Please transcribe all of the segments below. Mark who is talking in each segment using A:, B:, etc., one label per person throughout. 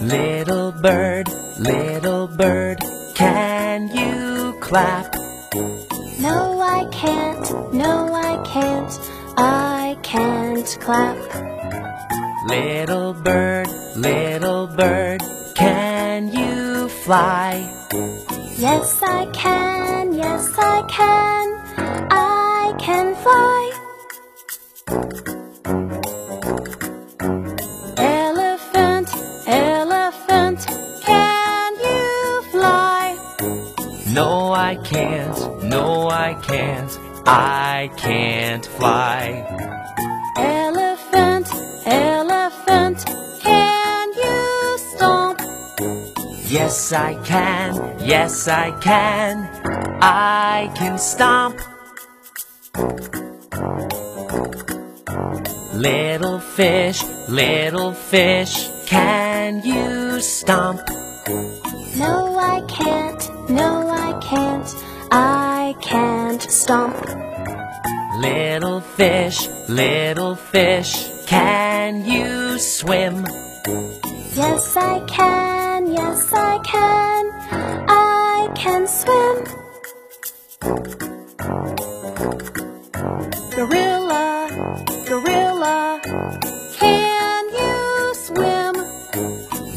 A: Little bird, little bird, can you clap?
B: No, I can't. No, I can't. I can't clap.
A: Little bird, little bird, can you fly?
B: Yes, I can. Yes, I can. I can fly.
A: I can't, no, I can't, I can't fly.
B: Elephant, elephant, can you stomp?
A: Yes, I can, yes, I can, I can stomp. Little fish, little fish, can you stomp?
B: No, I can't. No, I can't. I can't stomp.
A: Little fish, little fish, can you swim?
B: Yes, I can. Yes, I can. I can swim. Gorilla, gorilla,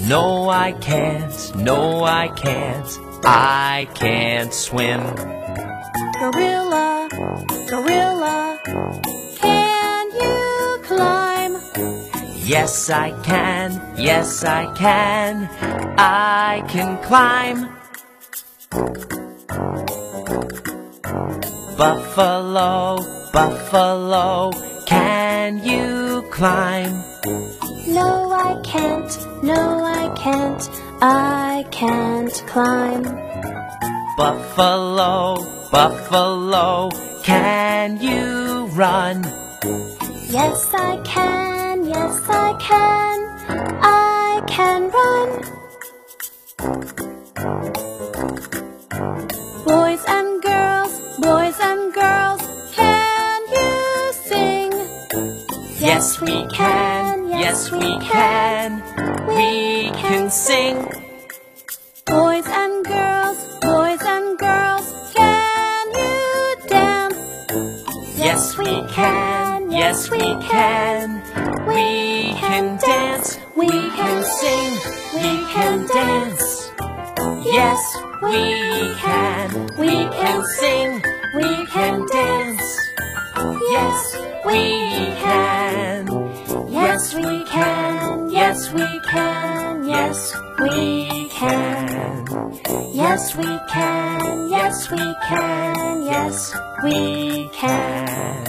A: No, I can't, no, I can't, I can't swim.
B: Gorilla, gorilla, can you climb?
A: Yes, I can, yes, I can, I can climb. Buffalo, buffalo, can you climb?
B: No, I can't. No, I can't. I can't climb.
A: Buffalo, buffalo, can you run?
B: Yes, I can. Yes, I can. I can run. Boys
A: Yes, we can, yes, we can, we can sing.
B: Boys and girls, boys and girls, can you dance?
A: Yes, we can, yes, we can, we can dance, we can sing, we can dance. Yes, we can, we can sing, we can dance. Yes, we yes, we can, yes, we can. Yes, we can, yes, we can, yes, we can.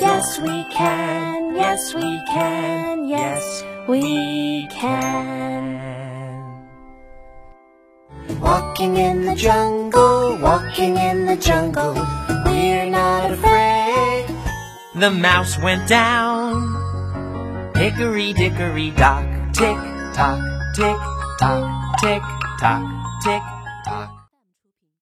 A: Yes, we can, yes, we can, yes, we can.
C: Walking in the jungle, walking in the jungle, we're not afraid.
A: The mouse went down. Hickory dickory dock, tick tock, tick tock, tick tock, tick